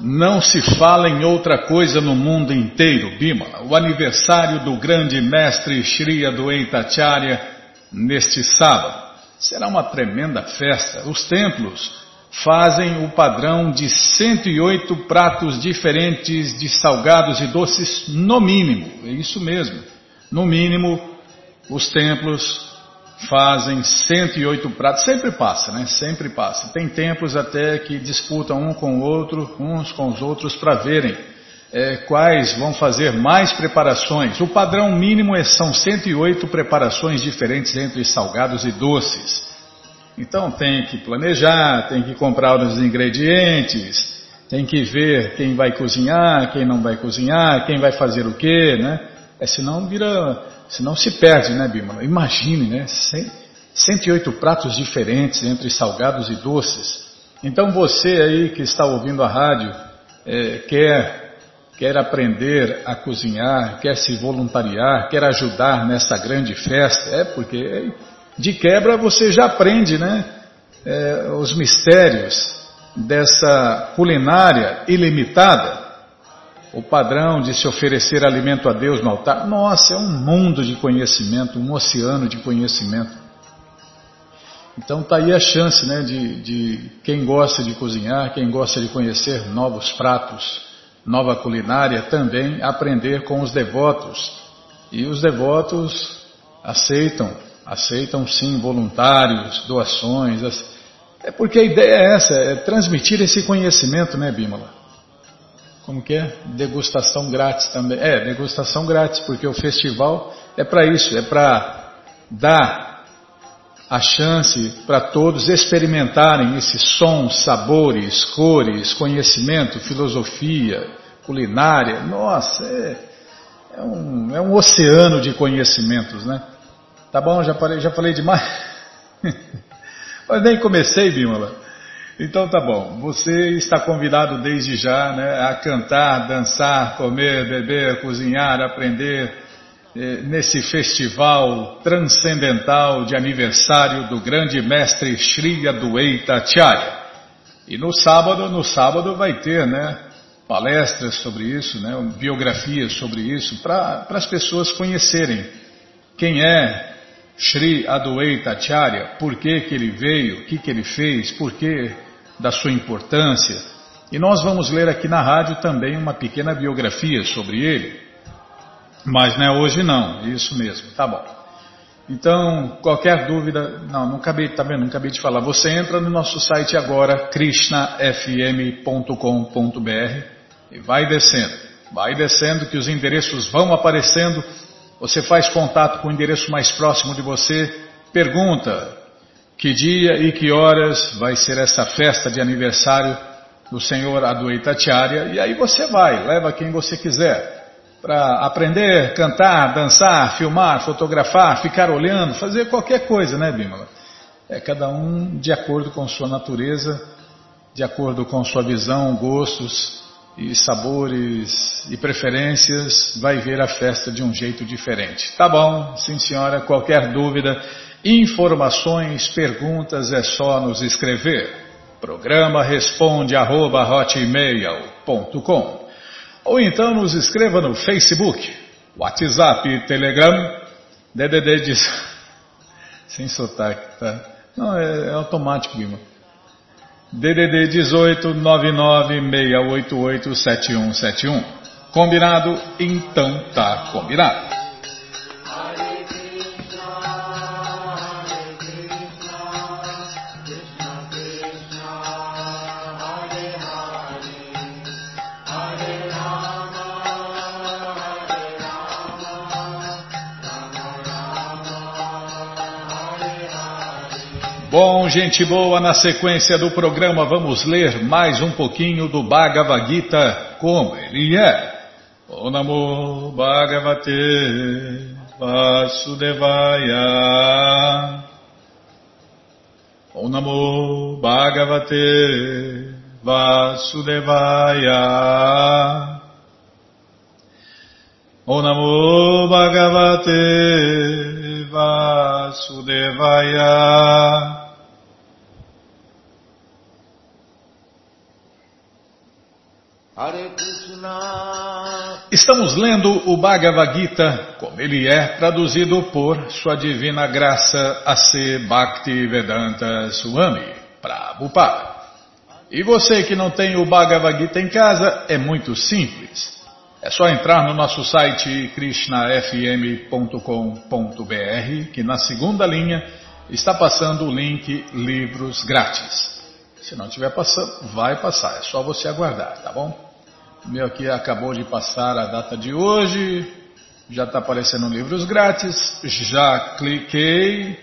Não se fala em outra coisa no mundo inteiro, Bimala. O aniversário do grande mestre Shri Adwaita Acharya neste sábado. Será uma tremenda festa. Os templos fazem o padrão de 108 pratos diferentes de salgados e doces, no mínimo. É isso mesmo. No mínimo, os templos fazem 108 pratos. Sempre passa, né? Sempre passa. Tem templos até que disputam um com o outro, uns com os outros, para verem é, quais vão fazer mais preparações. O padrão mínimo é, são 108 preparações diferentes entre salgados e doces. Então tem que planejar, tem que comprar os ingredientes, tem que ver quem vai cozinhar, quem não vai cozinhar, quem vai fazer o quê, né? É, senão vira, senão se perde, né, Bímola? Imagine, né? 108 pratos diferentes entre salgados e doces. Então você aí que está ouvindo a rádio, é, quer quer aprender a cozinhar, quer se voluntariar, quer ajudar nessa grande festa, é porque de quebra você já aprende, né? É, os mistérios dessa culinária ilimitada, o padrão de se oferecer alimento a Deus no altar. Nossa, é um mundo de conhecimento, um oceano de conhecimento. Então está aí a chance né, de, de quem gosta de cozinhar, quem gosta de conhecer novos pratos, nova culinária, também aprender com os devotos. E os devotos aceitam aceitam sim voluntários, doações. É porque a ideia é essa, é transmitir esse conhecimento, né, Bímola? Como que é? Degustação grátis também. É, degustação grátis, porque o festival é para isso, é para dar a chance para todos experimentarem esses sons, sabores, cores, conhecimento, filosofia, culinária. Nossa, é, é, um, é um oceano de conhecimentos, né? Tá bom, já falei, já falei demais. Mas nem comecei, Bímola. Então tá bom, você está convidado desde já né, a cantar, dançar, comer, beber, cozinhar, aprender eh, nesse festival transcendental de aniversário do grande mestre Shri Adwaita Acharya. E no sábado, no sábado vai ter né, palestras sobre isso, né, biografias sobre isso, para as pessoas conhecerem quem é Sri Adwaita Acharya, por que, que ele veio, o que, que ele fez, por que da sua importância. E nós vamos ler aqui na rádio também uma pequena biografia sobre ele. Mas não é hoje não, isso mesmo, tá bom. Então, qualquer dúvida, não, não acabei, tá vendo, não acabei de falar. Você entra no nosso site agora, krishnafm.com.br e vai descendo. Vai descendo que os endereços vão aparecendo você faz contato com o endereço mais próximo de você, pergunta que dia e que horas vai ser essa festa de aniversário do Senhor Adwaita Acharya, e aí você vai, leva quem você quiser para aprender, cantar, dançar, filmar, fotografar, ficar olhando, fazer qualquer coisa, né, Bímola? É cada um de acordo com sua natureza, de acordo com sua visão, gostos, e sabores e preferências, vai ver a festa de um jeito diferente. Tá bom, sim senhora, qualquer dúvida, informações, perguntas é só nos escrever. Programa responde arroba hotmail.com ou então nos escreva no Facebook, WhatsApp, Telegram, DDD diz sem sotaque, tá? Não, é, é automático, Guima. DDD 18 996887171. Combinado? Então tá combinado. Bom, gente boa, na sequência do programa vamos ler mais um pouquinho do Bhagavad Gita como ele é. O Bhagavate Vasudevaya. O Bhagavate Vasudevaya. O Bhagavate Vasudevaya Estamos lendo o Bhagavad Gita como ele é traduzido por Sua Divina Graça A.C. Bhakti Vedanta Swami, Prabhupada. E você que não tem o Bhagavad Gita em casa, é muito simples. É só entrar no nosso site krishnafm.com.br que na segunda linha está passando o link Livros Grátis. Se não estiver passando, vai passar. É só você aguardar, tá bom? O meu aqui acabou de passar a data de hoje. Já está aparecendo livros grátis. Já cliquei.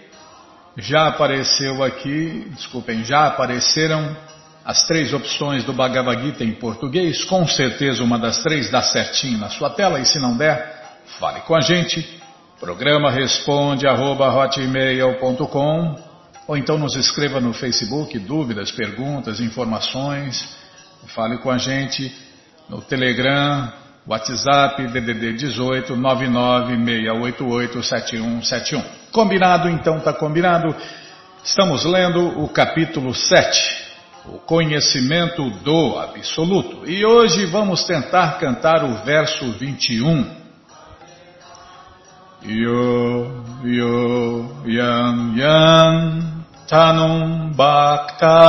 Já apareceu aqui. Desculpem, já apareceram as três opções do Bhagavad Gita em português. Com certeza uma das três dá certinho na sua tela. E se não der, fale com a gente. Programa responde arroba hotmail.com ou então nos escreva no Facebook dúvidas, perguntas, informações. Fale com a gente no Telegram, WhatsApp, DDD 18 996887171. Combinado? Então está combinado. Estamos lendo o capítulo 7, o conhecimento do absoluto. E hoje vamos tentar cantar o verso 21. Yo, yo, yan, yan, tanum bhakta.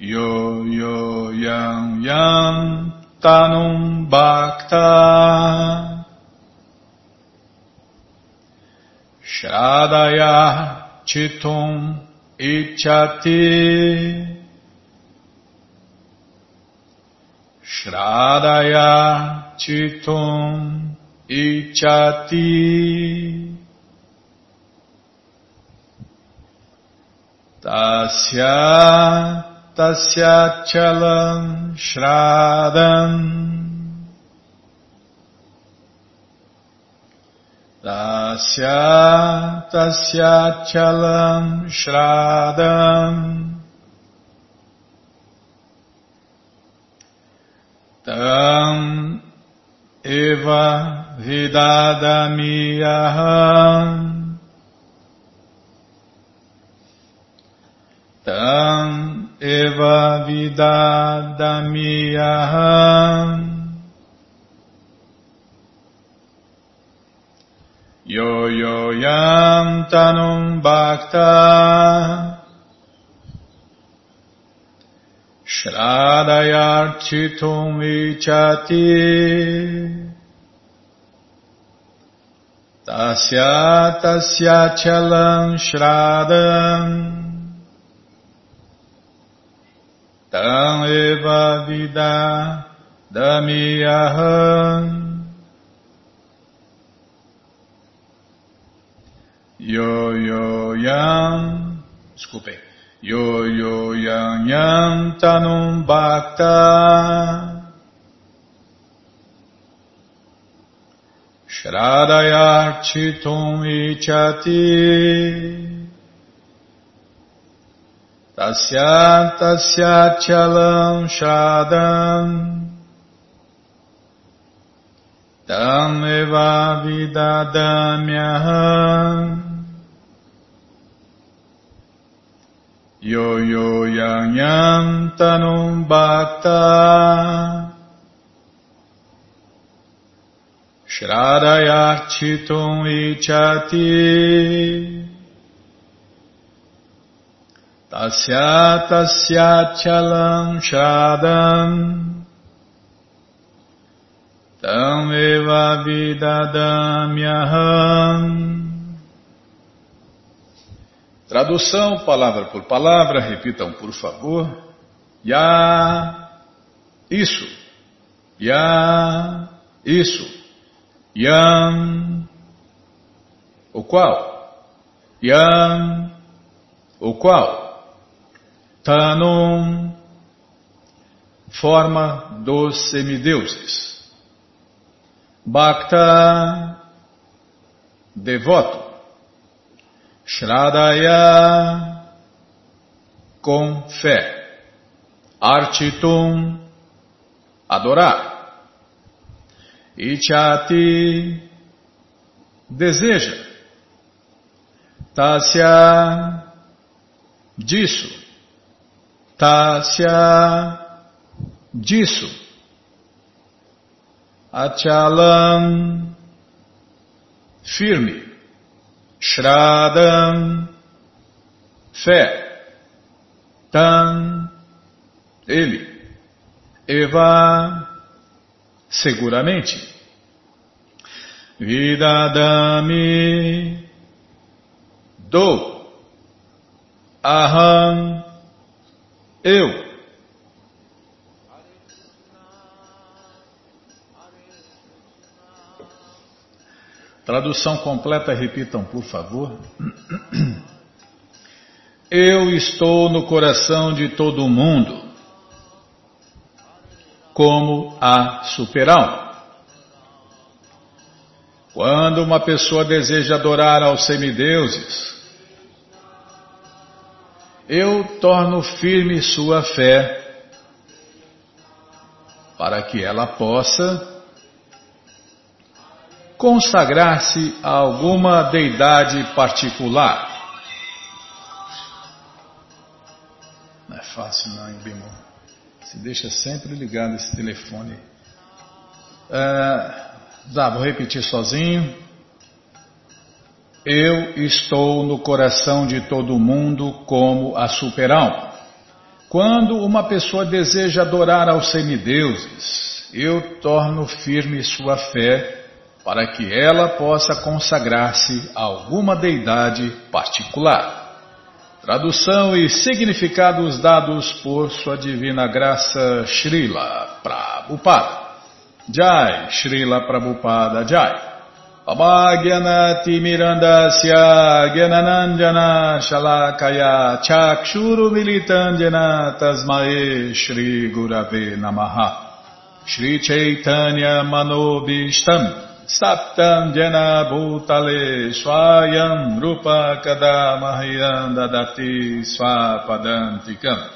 Yo yo yang yang tanum bhakta. Shradaya chitum ichati. Shradaya chitum ichati Tasya tasya chalam shradam Tasya tasya chalam shradam Tam eva vidadamiyaham Tam eva vidadamiyaham Yo yo yam tanum bhakta. Shradayarchitum vichati. Tasya tasya chalam shradam Tam eva vida damiyaham Yo yo yam Desculpem Yo yo yam yam tanum bhakta Shradayarchitum ichati Tasya tasya chalam shadam Tam eva vidadamyaham Yo yo yang yang tanum bhakta Shradayarchitum ichati Tasya tasya chalam shadam Tam eva vidadamyaham Tradução, palavra por palavra, repitam por favor. Ya, isso. Ya, isso. Yam, o qual? Yam, o qual? Tanum, forma dos semideuses. Bhakta, devoto. Shradaya, com fé. Architum, adorar. Ichati, deseja. Tasya, disso. Tasya disso. Achalam firme. Shradam fé. Tan ele. Eva seguramente. Vidadami do aham eu Tradução completa, repitam, por favor. Eu estou no coração de todo mundo, como a superalma. Quando uma pessoa deseja adorar aos semideuses, eu torno firme sua fé para que ela possa consagrar-se a alguma deidade particular. Não é fácil não, hein, Bimo? Se deixa sempre ligado esse telefone. Tá, vou repetir sozinho. Eu estou no coração de todo mundo como a superalma. Quando uma pessoa deseja adorar aos semideuses, eu torno firme sua fé para que ela possa consagrar-se a alguma deidade particular. Tradução e significados dados por Sua Divina Graça Srila Prabhupada. Jai, Srila Prabhupada Jai. Pamagyanati Mirandasya Gyananandjana Shalakaya Chakshuru Militandjana Tasmae Shri Gurave Namaha. Shri Chaitanya Manobishtam Saptam Jena Bhutale Swayam Rupa Kadamahyam Dadati Swapadantikam.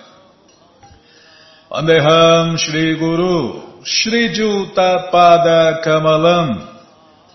Vandeham Shri Guru Shri Juta Pada Kamalam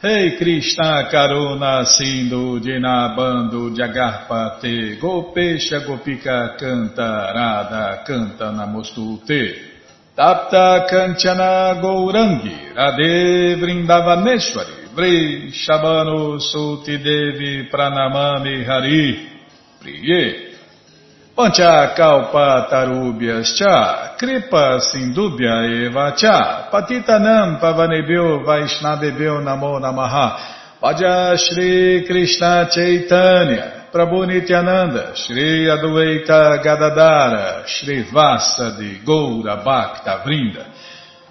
Rei Krishna Karuna Sindhu Dinabando Jagarpate, Gopesha Gopika Canta, Radha Canta Namostute. Tapta Kanchana Gourangi, Radhe Vrindavaneshwari, Vri Shabano Suti Devi Pranamami Hari Priye Pancha Kalpa Tarubhyas Cha Kripa Sindubhya Eva Cha. Patitanam Pavanebhyo Vaishnavebhyo Namo Namaha. Vaja Shri Krishna Chaitanya Prabhu Nityananda Shri Adueita Gadadara Shri Vasa de Goura Bhakta Vrinda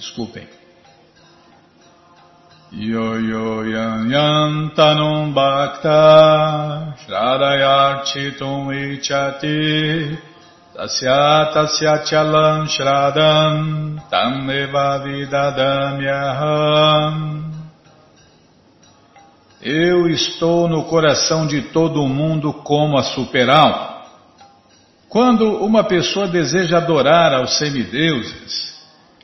Desculpem. Yo yo yan yan tanum bhakta shradayarchitum ichati tasya tasya chalam shradam tam eva vidadamyaham Eu estou no coração de todo mundo como a superalma. Quando uma pessoa deseja adorar aos semideuses,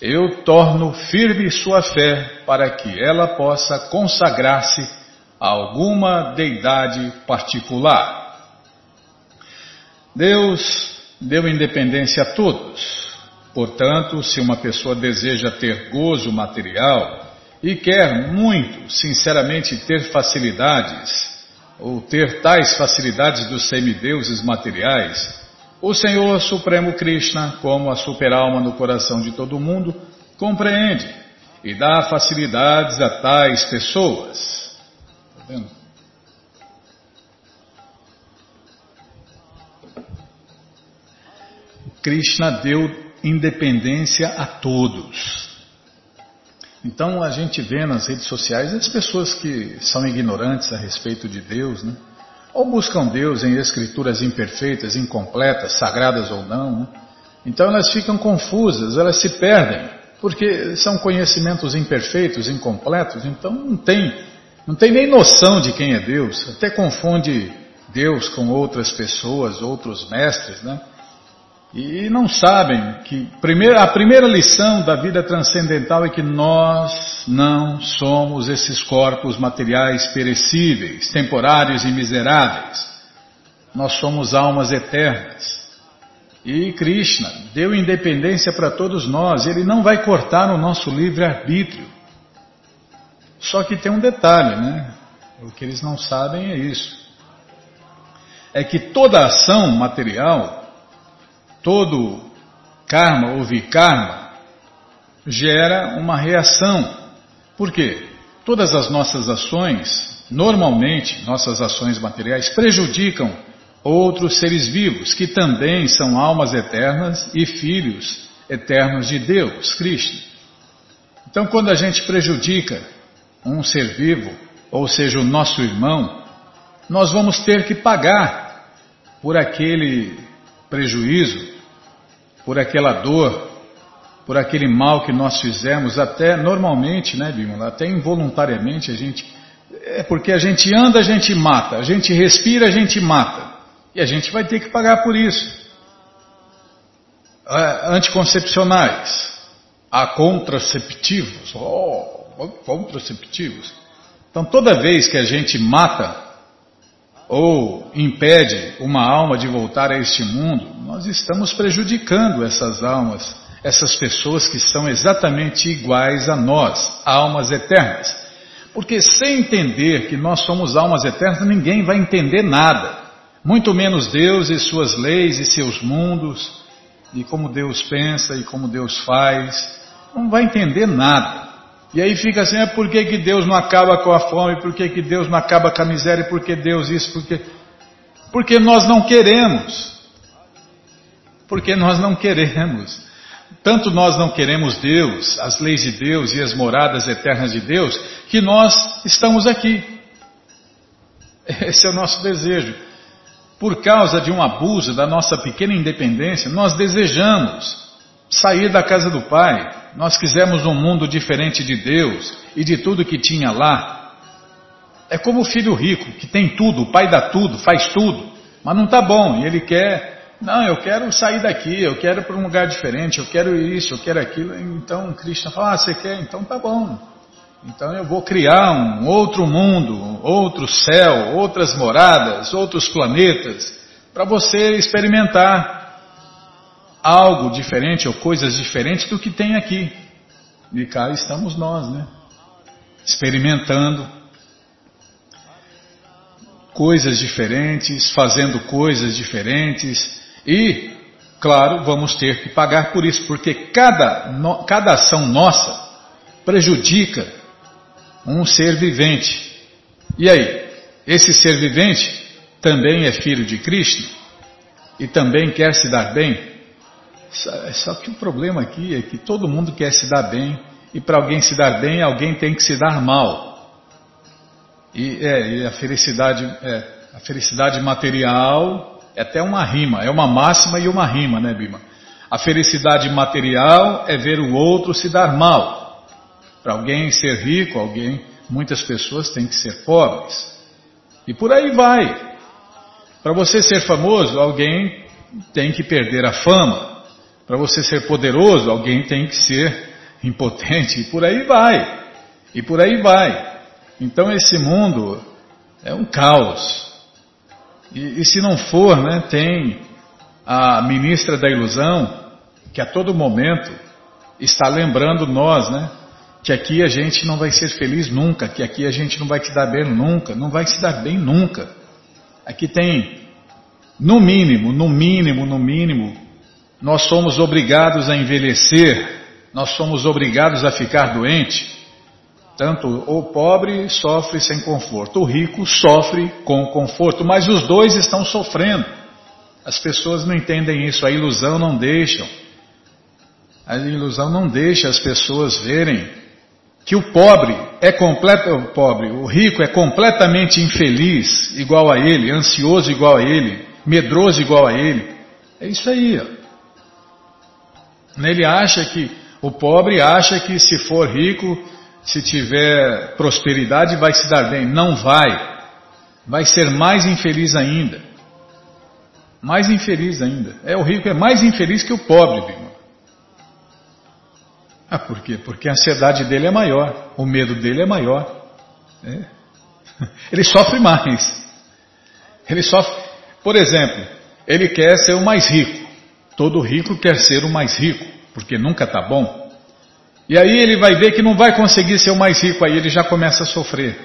eu torno firme sua fé para que ela possa consagrar-se a alguma deidade particular. Deus deu independência a todos. Portanto, se uma pessoa deseja ter gozo material e quer muito, sinceramente, ter facilidades, ou ter tais facilidades dos semideuses materiais, o Senhor Supremo Krishna, como a superalma no coração de todo mundo, compreende e dá facilidades a tais pessoas. Tá vendo? Krishna deu independência a todos. Então a gente vê nas redes sociais as pessoas que são ignorantes a respeito de Deus, né? Ou buscam Deus em escrituras imperfeitas, incompletas, sagradas ou não. Né? Então elas ficam confusas, elas se perdem, porque são conhecimentos imperfeitos, incompletos, então não tem, não tem nem noção de quem é Deus, até confunde Deus com outras pessoas, outros mestres, né? E não sabem que a primeira lição da vida transcendental é que nós não somos esses corpos materiais perecíveis, temporários e miseráveis. Nós somos almas eternas. E Krishna deu independência para todos nós, ele não vai cortar o nosso livre-arbítrio. Só que tem um detalhe, né? O que eles não sabem é isso. É que toda ação material todo karma ou vikarma gera uma reação. Por quê? Todas as nossas ações, normalmente nossas ações materiais, prejudicam outros seres vivos, que também são almas eternas e filhos eternos de Deus, Cristo. Então, quando a gente prejudica um ser vivo, ou seja, o nosso irmão, nós vamos ter que pagar por aquele prejuízo por aquela dor, por aquele mal que nós fizemos, até normalmente, né, Bímola, até involuntariamente a gente. É porque a gente anda, a gente mata, a gente respira, a gente mata. E a gente vai ter que pagar por isso. É, anticoncepcionais, há contraceptivos, oh, contraceptivos. Então toda vez que a gente mata ou impede uma alma de voltar a este mundo, nós estamos prejudicando essas almas, essas pessoas que são exatamente iguais a nós, almas eternas. Porque sem entender que nós somos almas eternas, ninguém vai entender nada, muito menos Deus e suas leis e seus mundos, e como Deus pensa e como Deus faz, não vai entender nada. E aí fica assim, é por que, que Deus não acaba com a fome, por que, que Deus não acaba com a miséria, por que Deus isso, por que... Porque nós não queremos. Porque nós não queremos. Tanto nós não queremos Deus, as leis de Deus e as moradas eternas de Deus, que nós estamos aqui. Esse é o nosso desejo. Por causa de um abuso da nossa pequena independência, nós desejamos sair da casa do Pai, nós quisemos um mundo diferente de Deus e de tudo que tinha lá. É como o filho rico, que tem tudo, o pai dá tudo, faz tudo, mas não está bom, e ele quer, não, eu quero sair daqui, eu quero para um lugar diferente, eu quero isso, eu quero aquilo. Então Krishna fala, ah, você quer? Então tá bom. Então eu vou criar um outro mundo, outro céu, outras moradas, outros planetas, para você experimentar algo diferente ou coisas diferentes do que tem aqui. E cá estamos nós, né? Experimentando coisas diferentes, fazendo coisas diferentes e, claro, vamos ter que pagar por isso, porque cada, no, cada ação nossa prejudica um ser vivente. E aí, esse ser vivente também é filho de Cristo e também quer se dar bem? Só que o problema aqui é que todo mundo quer se dar bem, e para alguém se dar bem, alguém tem que se dar mal. E, é, e a felicidade, é, a felicidade material é até uma rima, é uma máxima e uma rima, né, Bima? A felicidade material é ver o outro se dar mal. Para alguém ser rico, alguém, muitas pessoas têm que ser pobres. E por aí vai. Para você ser famoso, alguém tem que perder a fama. Para você ser poderoso, alguém tem que ser impotente, e por aí vai. E por aí vai. Então esse mundo é um caos. E, e se não for, né, tem a ministra da ilusão, que a todo momento está lembrando nós, né? Que aqui a gente não vai ser feliz nunca, que aqui a gente não vai se dar bem nunca, não vai se dar bem nunca. Aqui tem, no mínimo, no mínimo, no mínimo, nós somos obrigados a envelhecer nós somos obrigados a ficar doente. Tanto o pobre sofre sem conforto, o rico sofre com conforto, mas os dois estão sofrendo. As pessoas não entendem isso, a ilusão não deixa. A ilusão não deixa as pessoas verem que o pobre é completo, o pobre, o rico é completamente infeliz igual a ele, ansioso igual a ele, medroso igual a ele. É isso aí. Ó. Ele acha que o pobre acha que se for rico, se tiver prosperidade, vai se dar bem. Não vai. Vai ser mais infeliz ainda. Mais infeliz ainda. É o rico é mais infeliz que o pobre, Bima. Ah, por quê? Porque a ansiedade dele é maior, o medo dele é maior. É. Ele sofre mais. Ele sofre. Por exemplo, ele quer ser o mais rico. Todo rico quer ser o mais rico, porque nunca está bom. E aí ele vai ver que não vai conseguir ser o mais rico, aí ele já começa a sofrer.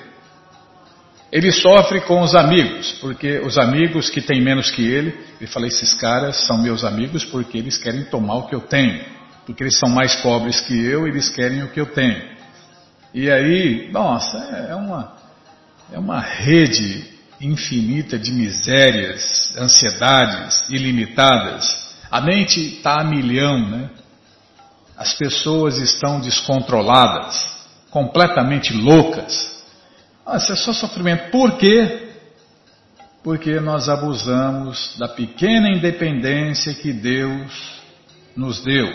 Ele sofre com os amigos, porque os amigos que têm menos que ele, ele fala, esses caras são meus amigos porque eles querem tomar o que eu tenho porque eles são mais pobres que eu eles querem o que eu tenho. E aí, nossa, é uma, é uma rede infinita de misérias, ansiedades ilimitadas. A mente está a milhão, né? As pessoas estão descontroladas, completamente loucas. Nossa, é só sofrimento. Por quê? Porque nós abusamos da pequena independência que Deus nos deu.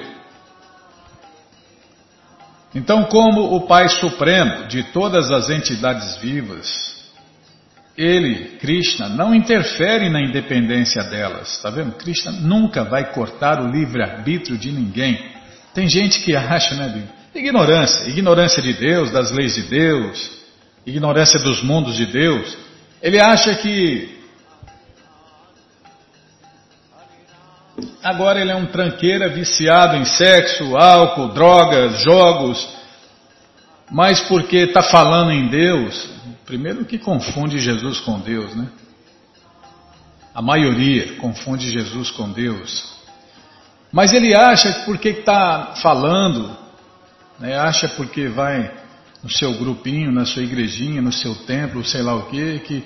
Então, como o Pai Supremo de todas as entidades vivas, ele, Krishna, não interfere na independência delas, está vendo? Krishna nunca vai cortar o livre-arbítrio de ninguém. Tem gente que acha, né, ignorância, ignorância de Deus, das leis de Deus, ignorância dos mundos de Deus. Ele acha que Agora ele é um tranqueira viciado em sexo, álcool, drogas, jogos. Mas porque está falando em Deus, primeiro que confunde Jesus com Deus, né? A maioria confunde Jesus com Deus. Mas ele acha que porque está falando, né, acha porque vai no seu grupinho, na sua igrejinha, no seu templo, sei lá o que, que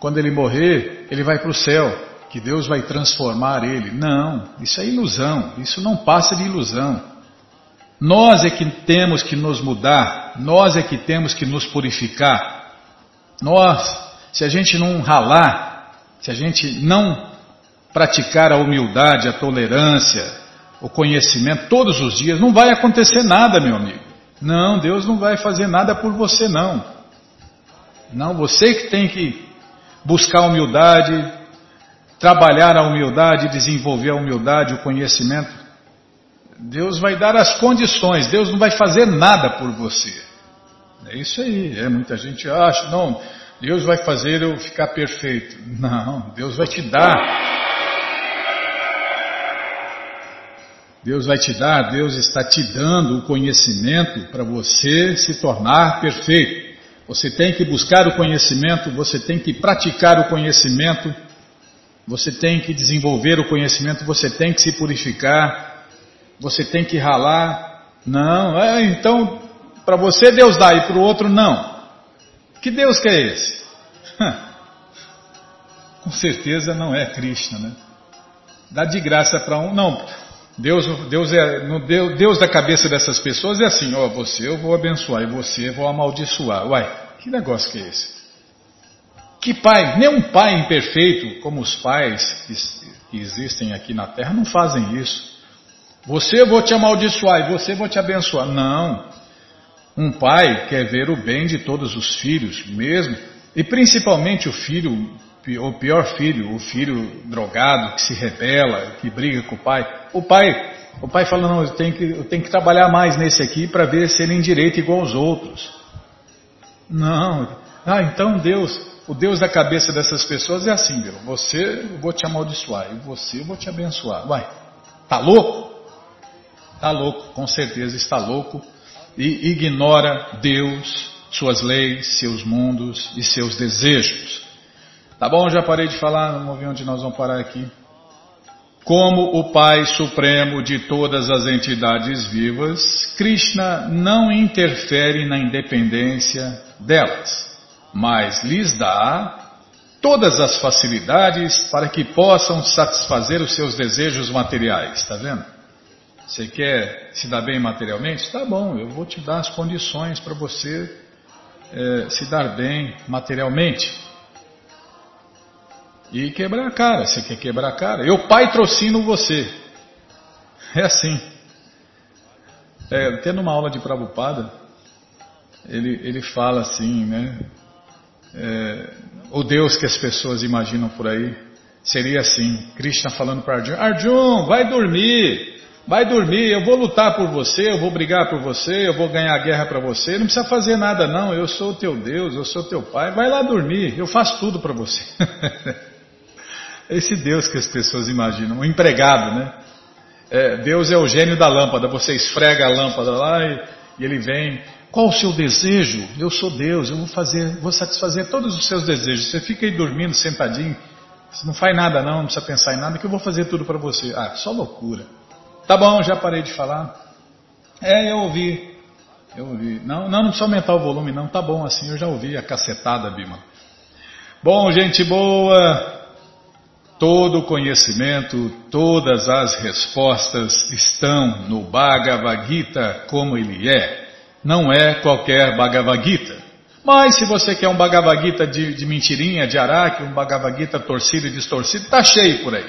quando ele morrer, ele vai para o céu que Deus vai transformar ele. Não, isso é ilusão, isso não passa de ilusão. Nós é que temos que nos mudar, nós é que temos que nos purificar. Nós, se a gente não ralar, se a gente não praticar a humildade, a tolerância, o conhecimento todos os dias, não vai acontecer nada, meu amigo. Não, Deus não vai fazer nada por você, não. Não, você que tem que buscar humildade, trabalhar a humildade, desenvolver a humildade, o conhecimento, Deus vai dar as condições, Deus não vai fazer nada por você. É isso aí, é, muita gente acha, não, Deus vai fazer eu ficar perfeito. Não, Deus vai te dar. Deus vai te dar, Deus está te dando o conhecimento para você se tornar perfeito. Você tem que buscar o conhecimento, você tem que praticar o conhecimento você tem que desenvolver o conhecimento, você tem que se purificar, você tem que ralar. Não, é, então, para você Deus dá e para o outro não. Que Deus que é esse? Com certeza não é Krishna, né? Dá de graça para um. Não, Deus, Deus, é, Deus, Deus da cabeça dessas pessoas é assim: ó, você eu vou abençoar e você eu vou amaldiçoar. Uai, que negócio que é esse? Que pai, nem um pai imperfeito, como os pais que existem aqui na terra, não fazem isso. Você vou te amaldiçoar e você vou te abençoar. Não. Um pai quer ver o bem de todos os filhos, mesmo, e principalmente o filho, o pior filho, o filho drogado, que se rebela, que briga com o pai. O pai, o pai fala, não, eu tenho que, eu tenho que trabalhar mais nesse aqui para ver se ele endireita igual aos outros. Não. Ah, então Deus, o Deus da cabeça dessas pessoas é assim, viu? Você eu vou te amaldiçoar e você eu vou te abençoar. Uai, tá louco? Tá louco, com certeza está louco e ignora Deus, suas leis, seus mundos e seus desejos. Tá bom? Já parei de falar, vamos ver onde nós vamos parar aqui. Como o Pai Supremo de todas as entidades vivas, Krishna não interfere na independência delas, mas lhes dá todas as facilidades para que possam satisfazer os seus desejos materiais. Está vendo? Você quer se dar bem materialmente? Tá bom, eu vou te dar as condições para você é, se dar bem materialmente. E quebrar a cara. Você quer quebrar a cara? Eu patrocino você. É assim. É, tendo uma aula de Prabhupada, ele, ele fala assim, né? É, o Deus que as pessoas imaginam por aí seria assim: Krishna falando para Arjun: Arjun, vai dormir, vai dormir, eu vou lutar por você, eu vou brigar por você, eu vou ganhar a guerra para você, não precisa fazer nada não, eu sou o teu Deus, eu sou teu pai, vai lá dormir, eu faço tudo para você. Esse Deus que as pessoas imaginam, um empregado, né? É, Deus é o gênio da lâmpada, você esfrega a lâmpada lá e, e, ele vem. Qual o seu desejo? Eu sou Deus, eu vou fazer, vou satisfazer todos os seus desejos. Você fica aí dormindo, sentadinho, você não faz nada não, não precisa pensar em nada, que eu vou fazer tudo para você. Ah, só loucura. Tá bom, já parei de falar. É, eu ouvi. Eu ouvi. Não, não, não precisa aumentar o volume, não. Tá bom assim, eu já ouvi a cacetada, Bima. Bom, gente boa. Todo o conhecimento, todas as respostas estão no Bhagavad Gita como ele é. Não é qualquer Bhagavad Gita. Mas se você quer um Bhagavad Gita de, de mentirinha, de araque, um Bhagavad Gita torcido e distorcido, tá cheio por aí.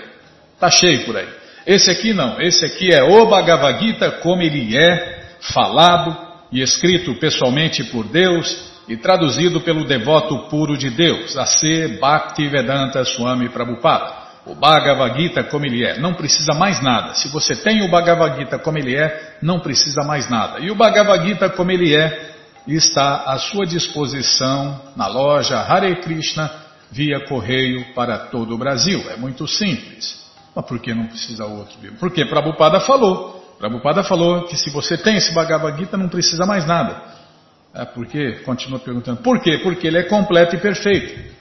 Tá cheio por aí. Esse aqui não. Esse aqui é o Bhagavad Gita como ele é, falado e escrito pessoalmente por Deus e traduzido pelo devoto puro de Deus, a ser Bhaktivedanta Swami Prabhupada. O Bhagavad Gita como ele é, não precisa mais nada. Se você tem o Bhagavad Gita como ele é, não precisa mais nada. E o Bhagavad Gita como ele é, está à sua disposição na loja Hare Krishna via correio para todo o Brasil. É muito simples. Mas por que não precisa outro? Porque Prabhupada falou. Prabhupada falou que se você tem esse Bhagavad Gita, não precisa mais nada. É porque, continua perguntando, por quê? Porque ele é completo e perfeito.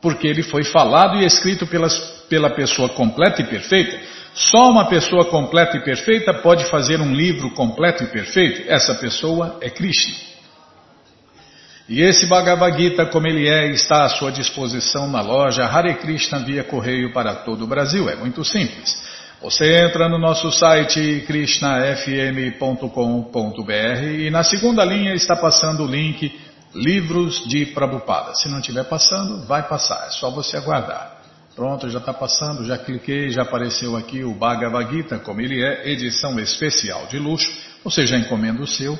Porque ele foi falado e escrito pelas, pela pessoa completa e perfeita. Só uma pessoa completa e perfeita pode fazer um livro completo e perfeito. Essa pessoa é Krishna. E esse Bhagavad Gita, como ele é, está à sua disposição na loja Hare Krishna via correio para todo o Brasil. É muito simples. Você entra no nosso site krishnafm.com.br e na segunda linha está passando o link Livros de Prabhupada. Se não estiver passando, vai passar, é só você aguardar. Pronto, já está passando, já cliquei, já apareceu aqui o Bhagavad Gita, como ele é, edição especial de luxo. Você já encomenda o seu.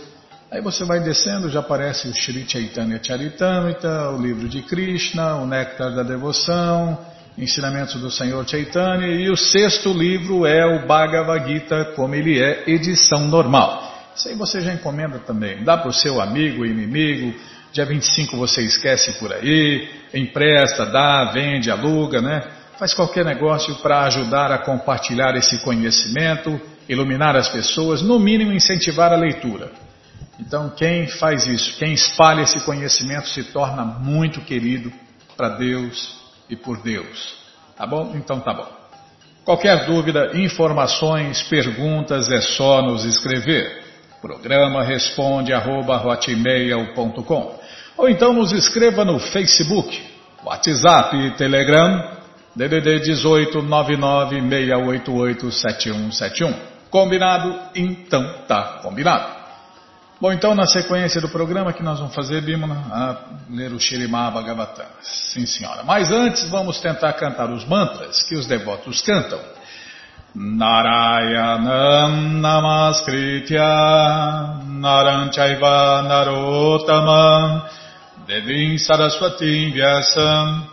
Aí você vai descendo, já aparece o Sri Chaitanya Charitamrita, o livro de Krishna, o Néctar da Devoção, Ensinamentos do Senhor Chaitanya, e o sexto livro é o Bhagavad Gita, como ele é, edição normal. Isso aí você já encomenda também. Dá para o seu amigo, inimigo, Dia 25 você esquece por aí, empresta, dá, vende, aluga, né? Faz qualquer negócio para ajudar a compartilhar esse conhecimento, iluminar as pessoas, no mínimo incentivar a leitura. Então, quem faz isso, quem espalha esse conhecimento, se torna muito querido para Deus e por Deus. Tá bom? Então tá bom. Qualquer dúvida, informações, perguntas, é só nos escrever. Programa responde arroba, ou então nos escreva no Facebook, WhatsApp e Telegram, DDD 18 996887171. Combinado? Então tá combinado. Bom, então na sequência do programa que nós vamos fazer, Bimana, ler o Shirimá Bhagavatam. Sim, senhora. Mas antes vamos tentar cantar os mantras que os devotos cantam. Narayanam Namaskritya Naranchaiva Narotamam Devim Saraswati Vyasam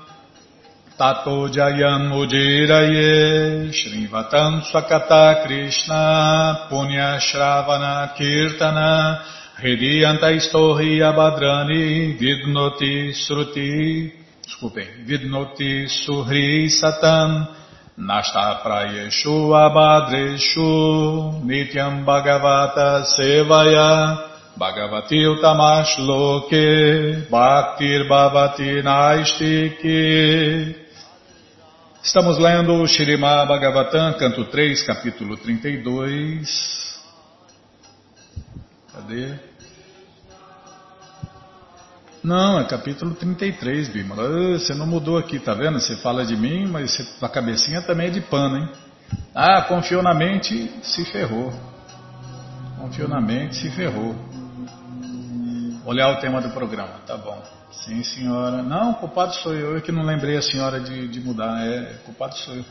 Tato Jayam Ujiraye Shrivatam Swakata Krishna Punya Shravana Kirtana Hridiyanta Istohi Abhadrani Vidnoti Sruti Desculpem, Vidnoti Suhri Satam Nasta Prayeshu Abhadreshu Nityam Bhagavata Sevaya Bhagavati Utamash Loke Bhaktir Bhavati Naistiki Estamos lendo o Shirimá Bhagavatam, canto 3, capítulo 32. Cadê? Não, é capítulo 33, Bímola. Ah, você não mudou aqui, tá vendo? Você fala de mim, mas você, a cabecinha também é de pano, hein? Ah, confiou na mente, se ferrou. Confiou na mente, se ferrou. Olhar o tema do programa, tá bom. Sim, senhora. Não, culpado sou eu. Eu que não lembrei a senhora de, de mudar. É, culpado sou eu.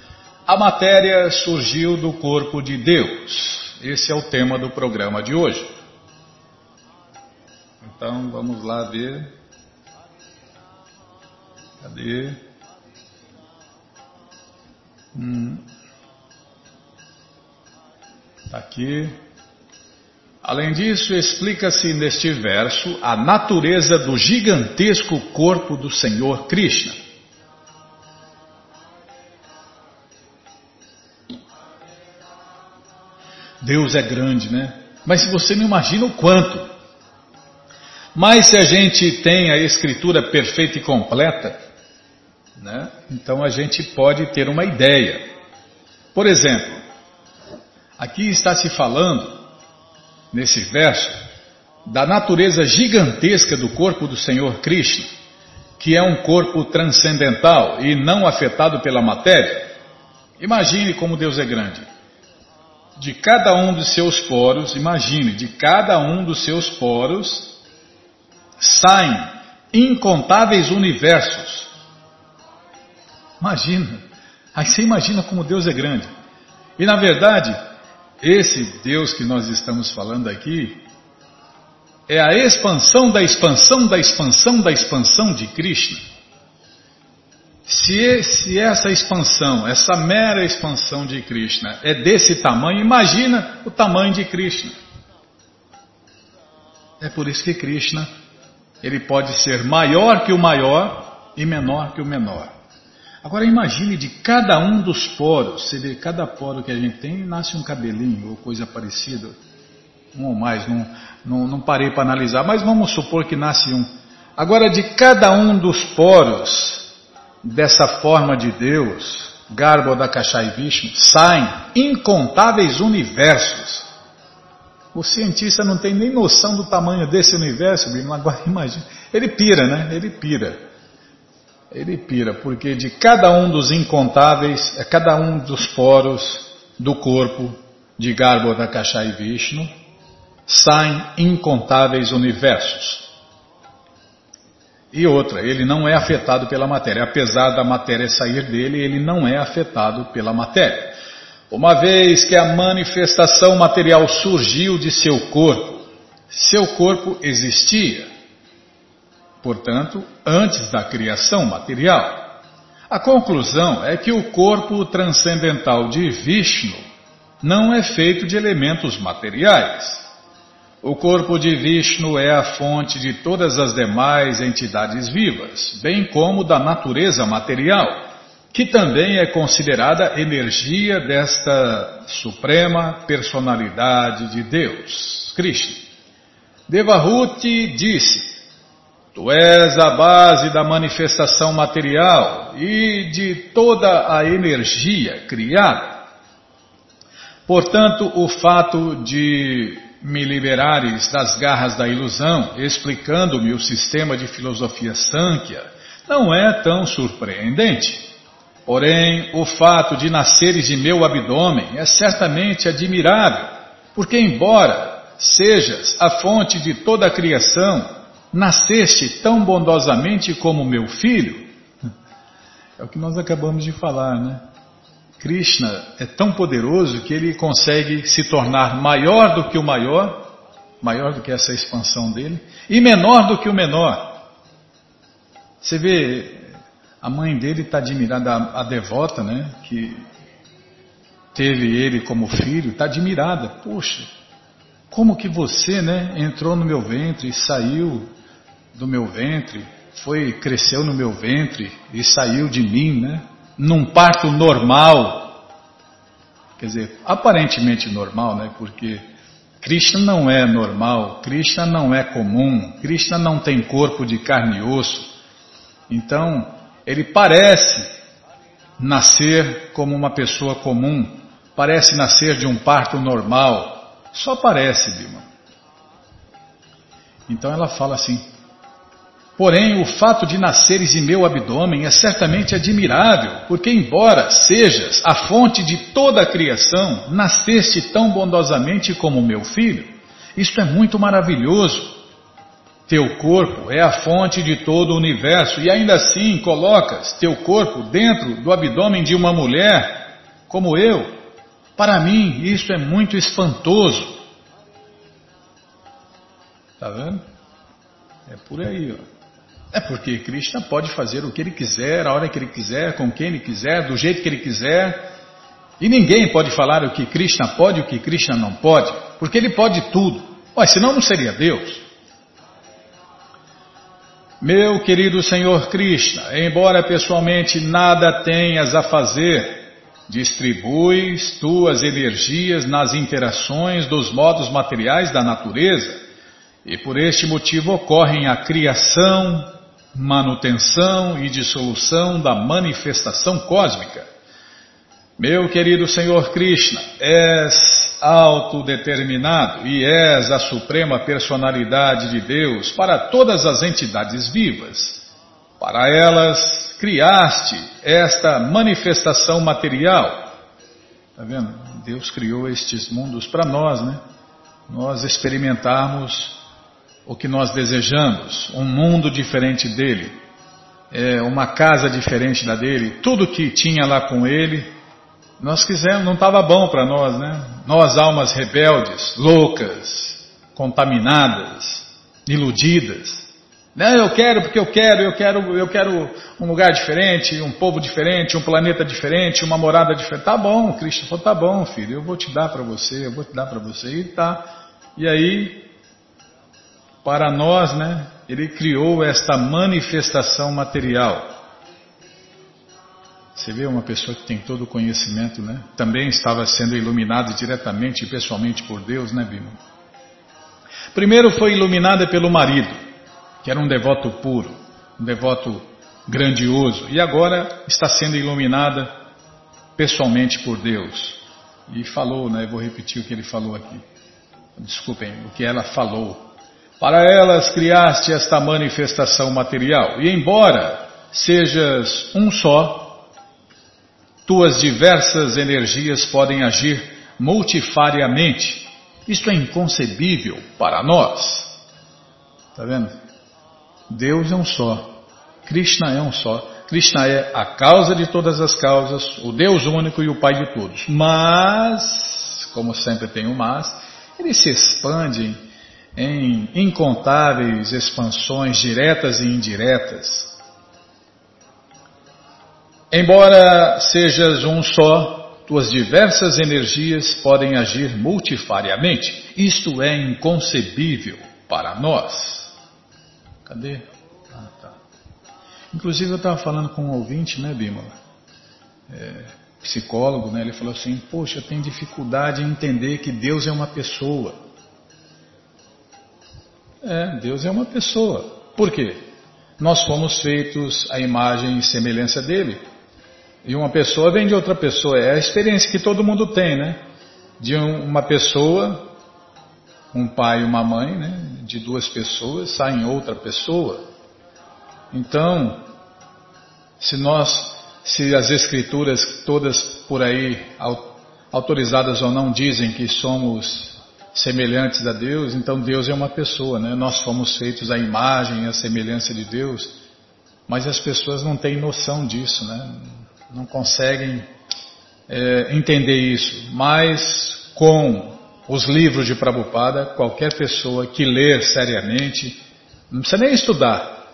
A matéria surgiu do corpo de Deus. Esse é o tema do programa de hoje. Então vamos lá ver. Cadê? Hum. Tá aqui. Além disso, explica-se neste verso a natureza do gigantesco corpo do Senhor Krishna. Deus é grande, né? Mas se você não imagina o quanto. Mas se a gente tem a escritura perfeita e completa, né? Então a gente pode ter uma ideia. Por exemplo, aqui está se falando nesse verso, da natureza gigantesca do corpo do Senhor Krishna, que é um corpo transcendental e não afetado pela matéria. Imagine como Deus é grande. De cada um dos seus poros, imagine, de cada um dos seus poros saem incontáveis universos. Imagina. Aí você imagina como Deus é grande. E na verdade, esse Deus que nós estamos falando aqui é a expansão da expansão da expansão da expansão de Krishna. Se, se essa expansão, essa mera expansão de Krishna é desse tamanho, imagina o tamanho de Krishna. É por isso que Krishna ele pode ser maior que o maior e menor que o menor. Agora imagine de cada um dos poros, cada poro que a gente tem nasce um cabelinho ou coisa parecida, um ou mais, não, não, não parei para analisar, mas vamos supor que nasce um. Agora de cada um dos poros dessa forma de Deus, Garbo da Kashai Vishnu, saem incontáveis universos. O cientista não tem nem noção do tamanho desse universo, agora imagine. Ele pira, né? Ele pira. Ele pira, porque de cada um dos incontáveis, é cada um dos poros do corpo de Garbhodakasha e Vishnu, saem incontáveis universos. E outra, ele não é afetado pela matéria. Apesar da matéria sair dele, ele não é afetado pela matéria. Uma vez que a manifestação material surgiu de seu corpo, seu corpo existia portanto, antes da criação material. A conclusão é que o corpo transcendental de Vishnu não é feito de elementos materiais. O corpo de Vishnu é a fonte de todas as demais entidades vivas, bem como da natureza material, que também é considerada energia desta suprema personalidade de Deus, Krishna. Devahuti disse: Tu és a base da manifestação material e de toda a energia criada. Portanto, o fato de me liberares das garras da ilusão, explicando-me o sistema de filosofia Sankhya, não é tão surpreendente. Porém, o fato de nasceres de meu abdômen é certamente admirável, porque, embora sejas a fonte de toda a criação, nasceste tão bondosamente como meu filho? É o que nós acabamos de falar, né? Krishna é tão poderoso que ele consegue se tornar maior do que o maior, maior do que essa expansão dele, e menor do que o menor. Você vê, a mãe dele está admirada, a, a devota, né? Que teve ele como filho, está admirada. Poxa, como que você, né, entrou no meu ventre e saiu do meu ventre, foi, cresceu no meu ventre e saiu de mim, né? Num parto normal. Quer dizer, aparentemente normal, né? Porque Krishna não é normal, Krishna não é comum, Krishna não tem corpo de carne e osso. Então, ele parece nascer como uma pessoa comum, parece nascer de um parto normal. Só parece, Bima. Então ela fala assim: Porém, o fato de nasceres em meu abdômen é certamente admirável, porque, embora sejas a fonte de toda a criação, nasceste tão bondosamente como meu filho. Isto é muito maravilhoso. Teu corpo é a fonte de todo o universo e ainda assim colocas teu corpo dentro do abdômen de uma mulher como eu. Para mim, isso é muito espantoso. Tá vendo? É por aí, ó. É porque Krishna pode fazer o que ele quiser, a hora que ele quiser, com quem ele quiser, do jeito que ele quiser. E ninguém pode falar o que Krishna pode e o que Krishna não pode, porque ele pode tudo. Ué, senão não seria Deus. Meu querido Senhor Krishna, embora pessoalmente nada tenhas a fazer, distribuis tuas energias nas interações dos modos materiais da natureza, e por este motivo ocorrem a criação, manutenção e dissolução da manifestação cósmica. Meu querido Senhor Krishna, és autodeterminado e és a suprema personalidade de Deus para todas as entidades vivas. Para elas criaste esta manifestação material. Está vendo? Deus criou estes mundos para nós, né? Nós experimentarmos o que nós desejamos, um mundo diferente dele, é, uma casa diferente da dele, tudo que tinha lá com ele nós quisemos, não estava bom para nós, né? Nós, almas rebeldes, loucas, contaminadas, iludidas. Não, eu quero porque eu quero, eu quero, eu quero um lugar diferente, um povo diferente, um planeta diferente, uma morada diferente. Tá bom, Cristo falou, tá bom, filho, eu vou te dar para você, eu vou te dar para você. E tá. E aí, para nós, né, ele criou esta manifestação material. Você vê uma pessoa que tem todo o conhecimento, né? Também estava sendo iluminada diretamente e pessoalmente por Deus, né, Bima? Primeiro foi iluminada pelo marido, que era um devoto puro, um devoto grandioso, e agora está sendo iluminada pessoalmente por Deus. E falou, né? Eu vou repetir o que ele falou aqui. Desculpem, o que ela falou. Para elas criaste esta manifestação material, e embora sejas um só, tuas diversas energias podem agir multifariamente. Isto é inconcebível para nós. Está vendo? Deus é um só. Krishna é um só. Krishna é a causa de todas as causas, o Deus único e o Pai de todos. Mas, como sempre tem um mas, ele se expande em incontáveis expansões diretas e indiretas. Embora sejas um só, tuas diversas energias podem agir multifariamente. Isto é inconcebível para nós. Cadê? Ah, tá. Inclusive eu estava falando com um ouvinte, né, Bima? É, psicólogo, né? Ele falou assim: Poxa, eu tenho dificuldade em entender que Deus é uma pessoa. É, Deus é uma pessoa. Por quê? Nós fomos feitos à imagem e semelhança dele. E uma pessoa vem de outra pessoa. É a experiência que todo mundo tem, né? De uma pessoa, um pai e uma mãe, né? De duas pessoas, saem outra pessoa. Então, se nós, se as escrituras todas por aí, autorizadas ou não, dizem que somos semelhantes a Deus, então Deus é uma pessoa, né? Nós fomos feitos à imagem e à semelhança de Deus, mas as pessoas não têm noção disso, né? não conseguem é, entender isso. Mas com os livros de Prabhupada, qualquer pessoa que ler seriamente, não precisa nem estudar,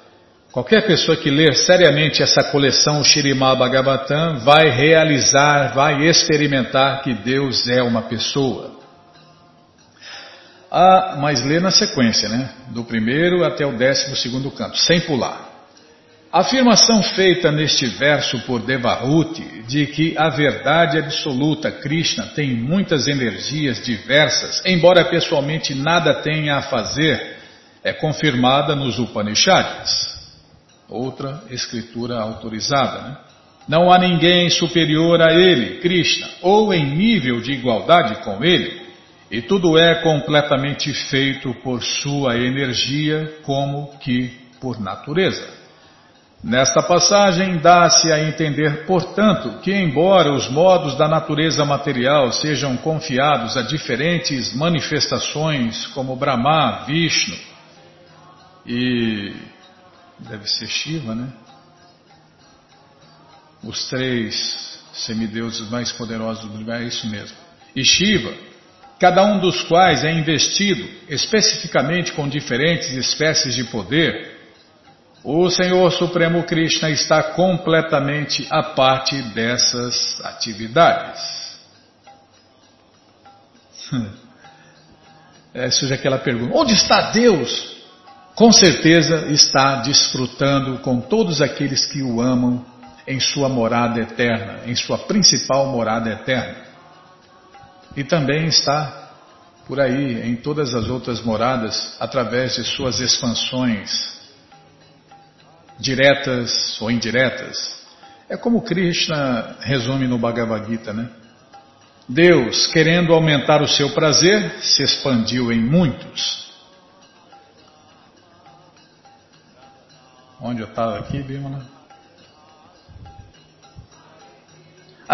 qualquer pessoa que ler seriamente essa coleção o Bhagavatam vai realizar, vai experimentar que Deus é uma pessoa. Ah, mas lê na sequência, né? Do primeiro até o décimo segundo canto, sem pular. A afirmação feita neste verso por Devahuti de que a verdade absoluta Krishna tem muitas energias diversas, embora pessoalmente nada tenha a fazer, é confirmada nos Upanishads, outra escritura autorizada. Né? Não há ninguém superior a ele, Krishna, ou em nível de igualdade com ele, e tudo é completamente feito por sua energia, como que por natureza. Nesta passagem dá-se a entender, portanto, que, embora os modos da natureza material sejam confiados a diferentes manifestações, como Brahma, Vishnu e. deve ser Shiva, né? Os três semideuses mais poderosos do universo, é isso mesmo. E Shiva, cada um dos quais é investido especificamente com diferentes espécies de poder o Senhor Supremo Krishna está completamente à parte dessas atividades. É, surge aquela pergunta: onde está Deus? Com certeza está desfrutando com todos aqueles que o amam em sua morada eterna, em sua principal morada eterna. E também está por aí em todas as outras moradas através de suas expansões diretas ou indiretas. É como Krishna resume no Bhagavad Gita, né? Deus, querendo aumentar o seu prazer, se expandiu em muitos. Onde eu estava aqui, Bimala?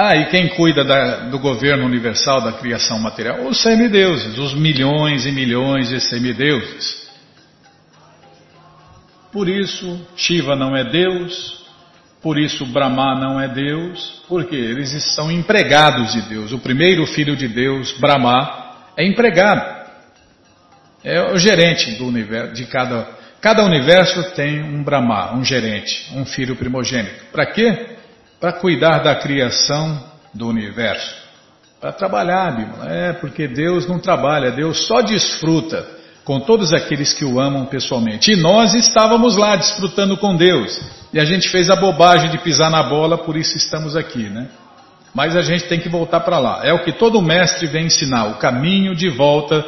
Ah, e quem cuida da, do governo universal da criação material? Os semideuses, os milhões e milhões de semideuses. Por isso, Shiva não é Deus, por isso Brahma não é Deus, porque eles estão empregados de Deus. O primeiro filho de Deus, Brahma, é empregado. É o gerente do universo, de cada. Cada universo tem um Brahma, um gerente, um filho primogênito. Para quê? Para cuidar da criação do universo. Para trabalhar, Bíblia. É, porque Deus não trabalha, Deus só desfruta com todos aqueles que o amam pessoalmente. E nós estávamos lá desfrutando com Deus. E a gente fez a bobagem de pisar na bola, por isso estamos aqui, né? Mas a gente tem que voltar para lá. É o que todo mestre vem ensinar, o caminho de volta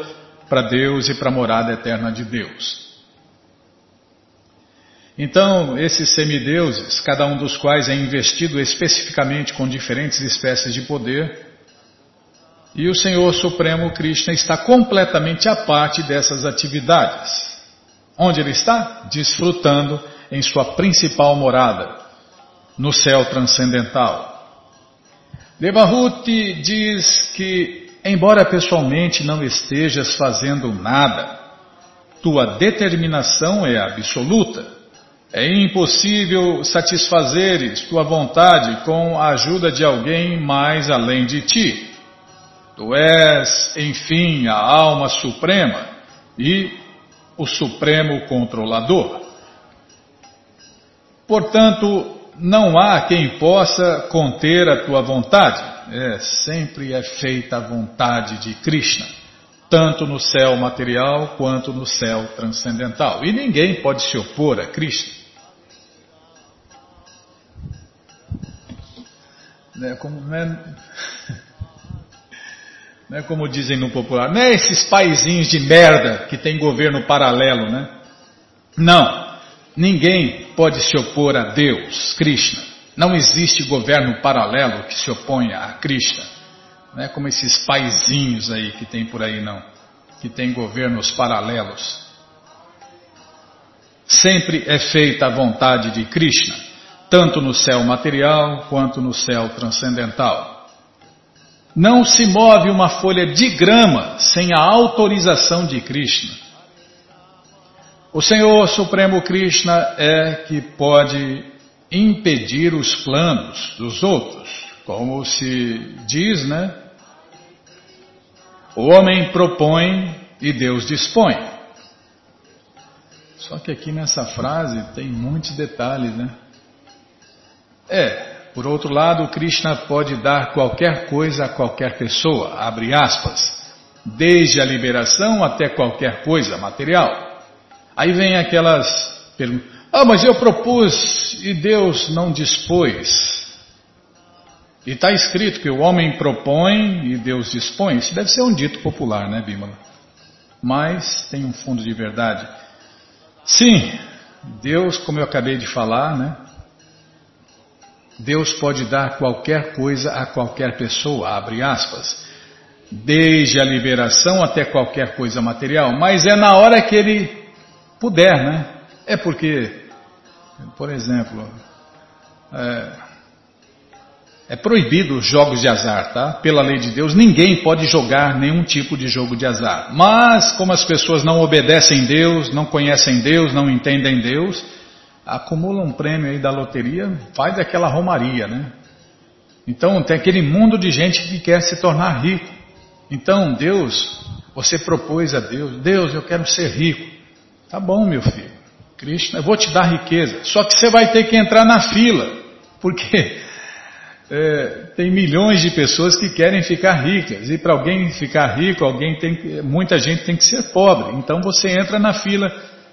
para Deus e para a morada eterna de Deus. Então, esses semideuses, cada um dos quais é investido especificamente com diferentes espécies de poder, e o Senhor Supremo Krishna está completamente à parte dessas atividades. Onde ele está? Desfrutando em sua principal morada, no céu transcendental. Devahuti diz que, embora pessoalmente não estejas fazendo nada, tua determinação é absoluta. É impossível satisfazeres tua vontade com a ajuda de alguém mais além de ti. Tu és, enfim, a alma suprema e o supremo controlador. Portanto, não há quem possa conter a tua vontade. É, sempre é feita a vontade de Krishna, tanto no céu material quanto no céu transcendental. E ninguém pode se opor a Krishna. É, como, né? Né, como dizem no popular, não é esses paizinhos de merda que tem governo paralelo, né? Não, ninguém pode se opor a Deus, Krishna. Não existe governo paralelo que se oponha a Krishna. Não é como esses paizinhos aí que tem por aí, não. Que tem governos paralelos. Sempre é feita a vontade de Krishna, tanto no céu material quanto no céu transcendental. Não se move uma folha de grama sem a autorização de Krishna. O Senhor Supremo Krishna é que pode impedir os planos dos outros, como se diz, né? O homem propõe e Deus dispõe. Só que aqui nessa frase tem muitos detalhes, né? É, por outro lado, Krishna pode dar qualquer coisa a qualquer pessoa, abre aspas, desde a liberação até qualquer coisa material. Aí vem aquelas perguntas, ah, mas eu propus e Deus não dispôs. E está escrito que o homem propõe e Deus dispõe. Isso deve ser um dito popular, né, Bímola? Mas tem um fundo de verdade. Sim, Deus, como eu acabei de falar, né? Deus pode dar qualquer coisa a qualquer pessoa, abre aspas, desde a liberação até qualquer coisa material, mas é na hora que ele puder, né? É porque, por exemplo, é, é proibido os jogos de azar, tá? Pela lei de Deus, ninguém pode jogar nenhum tipo de jogo de azar. Mas, como as pessoas não obedecem Deus, não conhecem Deus, não entendem Deus, acumula um prêmio aí da loteria, faz aquela romaria, né? Então tem aquele mundo de gente que quer se tornar rico. Então Deus, você propôs a Deus, Deus, eu quero ser rico. Tá bom, meu filho. Krishna, eu vou te dar riqueza. Só que você vai ter que entrar na fila, porque é, tem milhões de pessoas que querem ficar ricas e para alguém ficar rico, alguém tem, muita gente tem que ser pobre. Então você entra na fila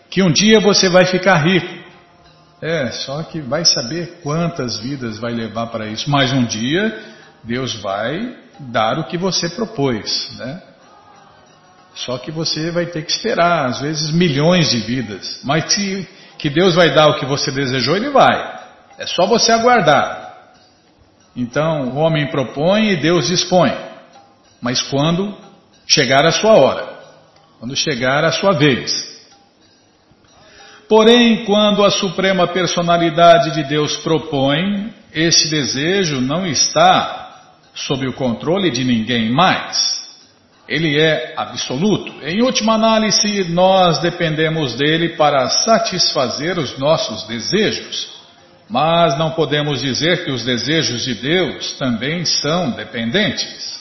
que um dia você vai ficar rico. É, só que vai saber quantas vidas vai levar para isso. Mas um dia Deus vai dar o que você propôs, né? Só que você vai ter que esperar, às vezes milhões de vidas. Mas se que Deus vai dar o que você desejou, Ele vai. É só você aguardar. Então, o homem propõe e Deus dispõe. Mas quando chegar a sua hora, quando chegar a sua vez, Porém, quando a Suprema Personalidade de Deus propõe, esse desejo não está sob o controle de ninguém mais. Ele é absoluto. Em última análise, nós dependemos dele para satisfazer os nossos desejos. Mas não podemos dizer que os desejos de Deus também são dependentes.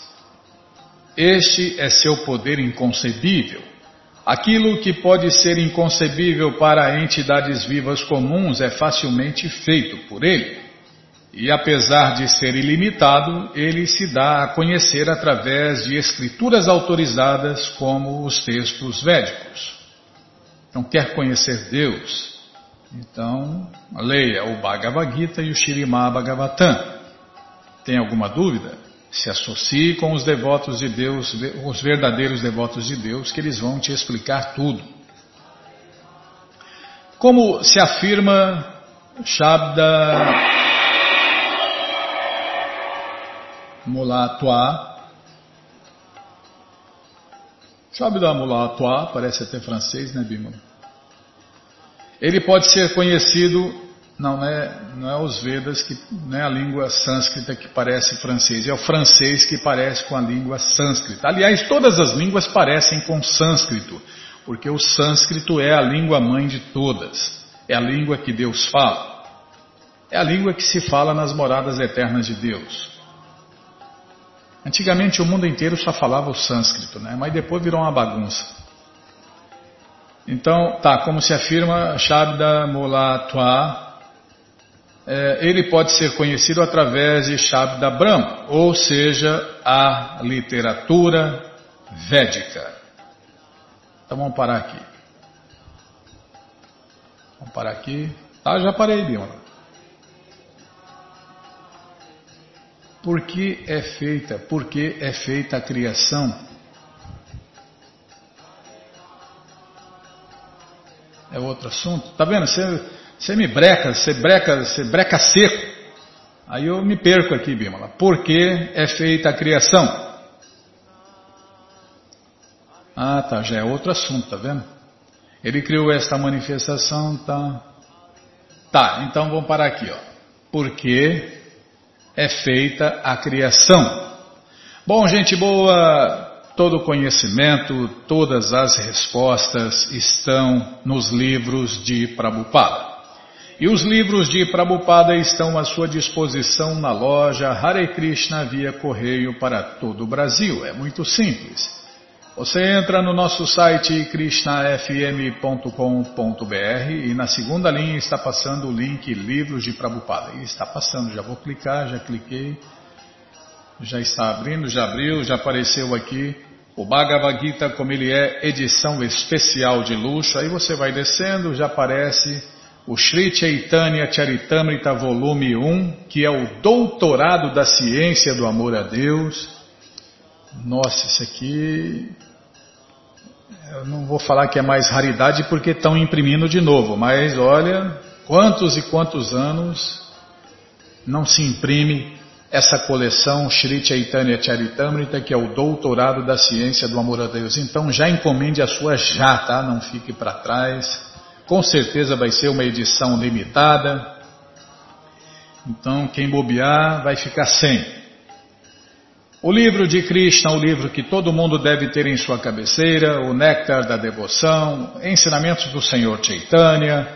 Este é seu poder inconcebível Aquilo que pode ser inconcebível para entidades vivas comuns é facilmente feito por ele. E apesar de ser ilimitado, ele se dá a conhecer através de escrituras autorizadas como os textos védicos. Então, quer conhecer Deus? Então, leia o Bhagavad Gita e o Shirimá Bhagavatam. Tem alguma dúvida? Se associe com os devotos de Deus, os verdadeiros devotos de Deus, que eles vão te explicar tudo. Como se afirma Shabda Mulatwa. Shabda Mulatwa, parece até francês, né, Bimala? Ele pode ser conhecido não, não é, não é os Vedas que não é a língua sânscrita que parece francês, é o francês que parece com a língua sânscrita. Aliás, todas as línguas parecem com sânscrito, porque o sânscrito é a língua mãe de todas, é a língua que Deus fala, é a língua que se fala nas moradas eternas de Deus. Antigamente o mundo inteiro só falava o sânscrito, né? mas depois virou uma bagunça. Então, tá, como se afirma Shabda Mulatwa é, ele pode ser conhecido através de Shabda Brahma, ou seja, a literatura védica. Então vamos parar aqui. Vamos parar aqui. Ah, já parei, Bima. Por que é feita? Por que é feita a criação? É outro assunto. Tá vendo? Você você me breca, você breca, você breca seco. Aí eu me perco aqui, Bimala. Por que é feita a criação? Ah, tá, já é outro assunto, tá vendo? Ele criou esta manifestação, tá? Tá, então vamos parar aqui, ó. Por que é feita a criação? Bom, gente boa, Todo o conhecimento, todas as respostas estão nos livros de Prabhupada. E os livros de Prabhupada estão à sua disposição na loja Hare Krishna via correio para todo o Brasil. É muito simples. Você entra no nosso site krishnafm.com.br e na segunda linha está passando o link Livros de Prabhupada. E está passando, já vou clicar, já cliquei, já está abrindo, já abriu, já apareceu aqui o Bhagavad Gita como ele é, edição especial de luxo. Aí você vai descendo, já aparece o Sri Chaitanya Charitamrita volume 1, que é o doutorado da ciência do amor a Deus. Nossa, isso aqui eu não vou falar que é mais raridade porque estão imprimindo de novo, mas olha, quantos e quantos anos não se imprime essa coleção Sri Chaitanya Charitamrita, que é o doutorado da ciência do amor a Deus. Então já encomende a sua já, tá? Não fique para trás. Com certeza vai ser uma edição limitada. Então quem bobear vai ficar sem. O livro de Krishna, o livro que todo mundo deve ter em sua cabeceira, o Néctar da Devoção, Ensinamentos do Senhor Chaitanya,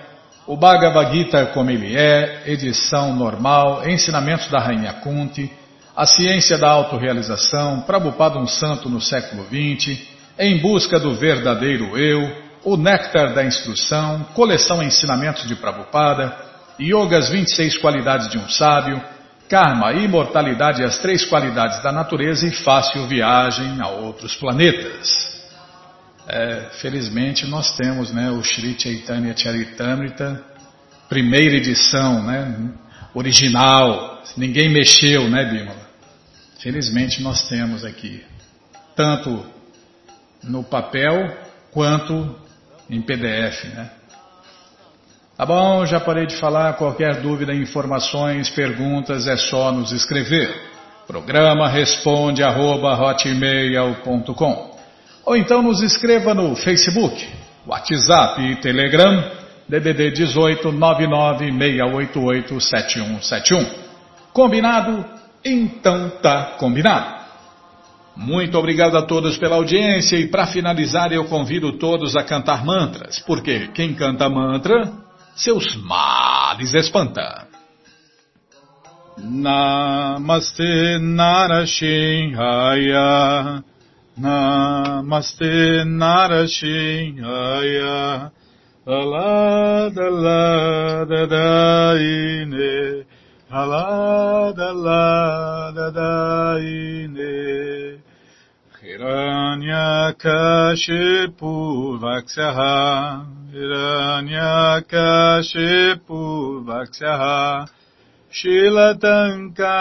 o Bhagavad Gita como ele é, edição normal, ensinamentos da Rainha Kunti, a ciência da autorrealização, Prabhupada um santo no século XX, em busca do verdadeiro eu, o Néctar da Instrução, coleção Ensinamentos de Prabhupada, Yoga as 26 qualidades de um sábio, Karma, imortalidade e as três qualidades da natureza e fácil viagem a outros planetas. É, felizmente nós temos né, o Sri Chaitanya Charitamrita, primeira edição, né, original, ninguém mexeu, né, Bimala? Felizmente nós temos aqui, tanto no papel quanto em PDF, né? Tá bom, já parei de falar. Qualquer dúvida, informações, perguntas, é só nos escrever. Programa responde arroba, ou então nos escreva no Facebook, WhatsApp e Telegram, DDD 18 99688 7171. Combinado? Então tá combinado. Muito obrigado a todos pela audiência e para finalizar eu convido todos a cantar mantras, porque quem canta mantra, seus males espanta. Namaste Narashinhaya Namaste Narashinhaya Alada Lada Hiranyakashipu Vaksyaha, Hiranyakashipu Vaksaha Shilatanka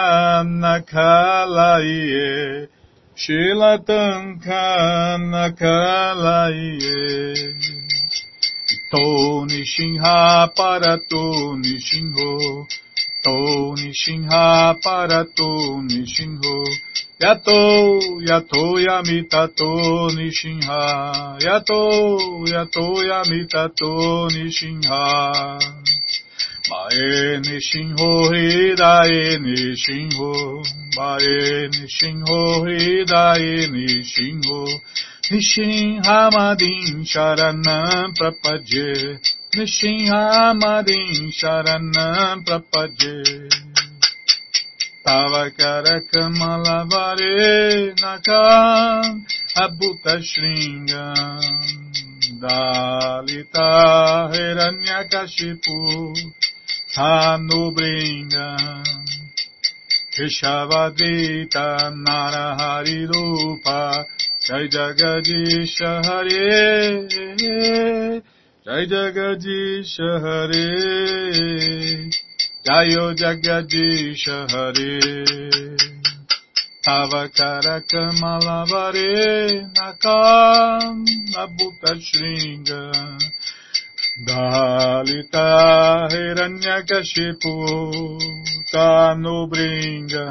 Nakalaye, Shilatanka Nakalaye. Ito para, Parato To Nishinha Parato Nishinho. Yato Yato Yamitato Nishinha. Yato Yato Yamitato Nishinha. Mae Nishinho Hidae Nishinho. Mae Nishinho Hidae Nishinho. Nishinhamadin Sharanam Prapadye नृसिंहामरीं शरणं प्रपद्ये तव करकमलवरे नकाम् अभूतशृङ्गम् दालिता हिरण्यकशिपु हानुभृङ्गम् कृषवदीता नारहरिरूपा जय जगदीश हरे Jai Jagadisha Hare Jayo Jagadisha Hare Avakara Kamalavare Nakam Nabhuta Shringa Dalita Hiranyakashipu Tanubringa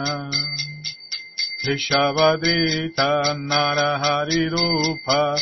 Rishavadrita Narahari Rupa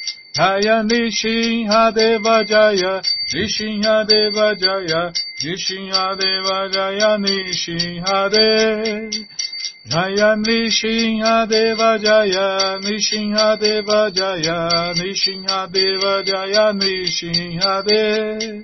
Jaya Nishinhadeva Jaya, Nishinhadeva Jaya, Nishinhadeva Jaya Nishinhadeva. Jaya Nishinhadeva Jaya, Nishinhadeva Jaya, Nishinhadeva Jaya Nishinhadeva.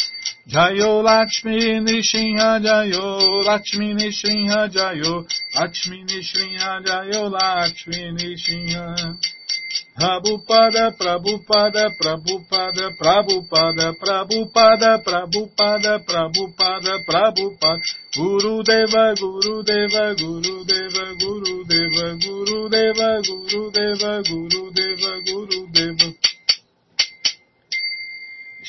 Jayo Lakshmi Nrishinha Jayo, Lakshmi Nrishinha Jayo, Lakshmi Nrishinha Jayo, Lakshmi Nrishinha. Prabhupada, Prabhupada, Prabhupada, Prabhupada, Prabhupada, Prabhupada, Prabhupada, Prabhupada, Guru Deva, Guru Deva, Guru Deva, Guru Deva,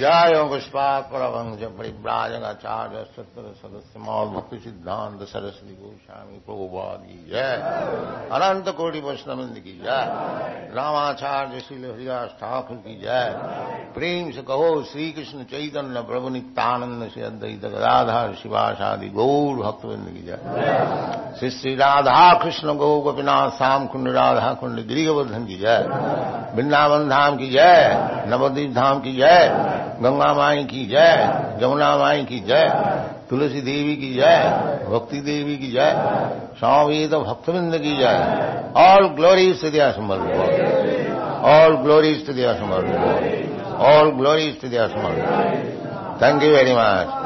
جائے پاک پرم جبڑا چار ستر سدس مول بھکتی سدھانت سرسوتی گوشامی پرواد کی جائے۔ انت کوٹی وشنمند کی جائے۔ راماچاریہ شیل ہریاس، ٹھاکر کی جائے۔ پریم سے کہو شری کشن چیتن پربھ نتانند سے ادیت رادھا شادی گور بھکت بند کی جائے۔ شری شری رادھا کشن گو گوپیناتھ سام کنڈ رادھا کنڈ گری گوردھن کی جائے۔ بنداون دھام کی جائے نودیپ دھام کی جائے۔ گنگا مائی کی جائے جمنا مائی کی جے، تلسی دیوی کی جائے بھکتی دیوی کی جائے سامویت بھکت بند کی جائے آل گلوری استدیا سمر آل گلوری استدیا سمر آل گلوری استدیا سمر تھینک یو ویری مچ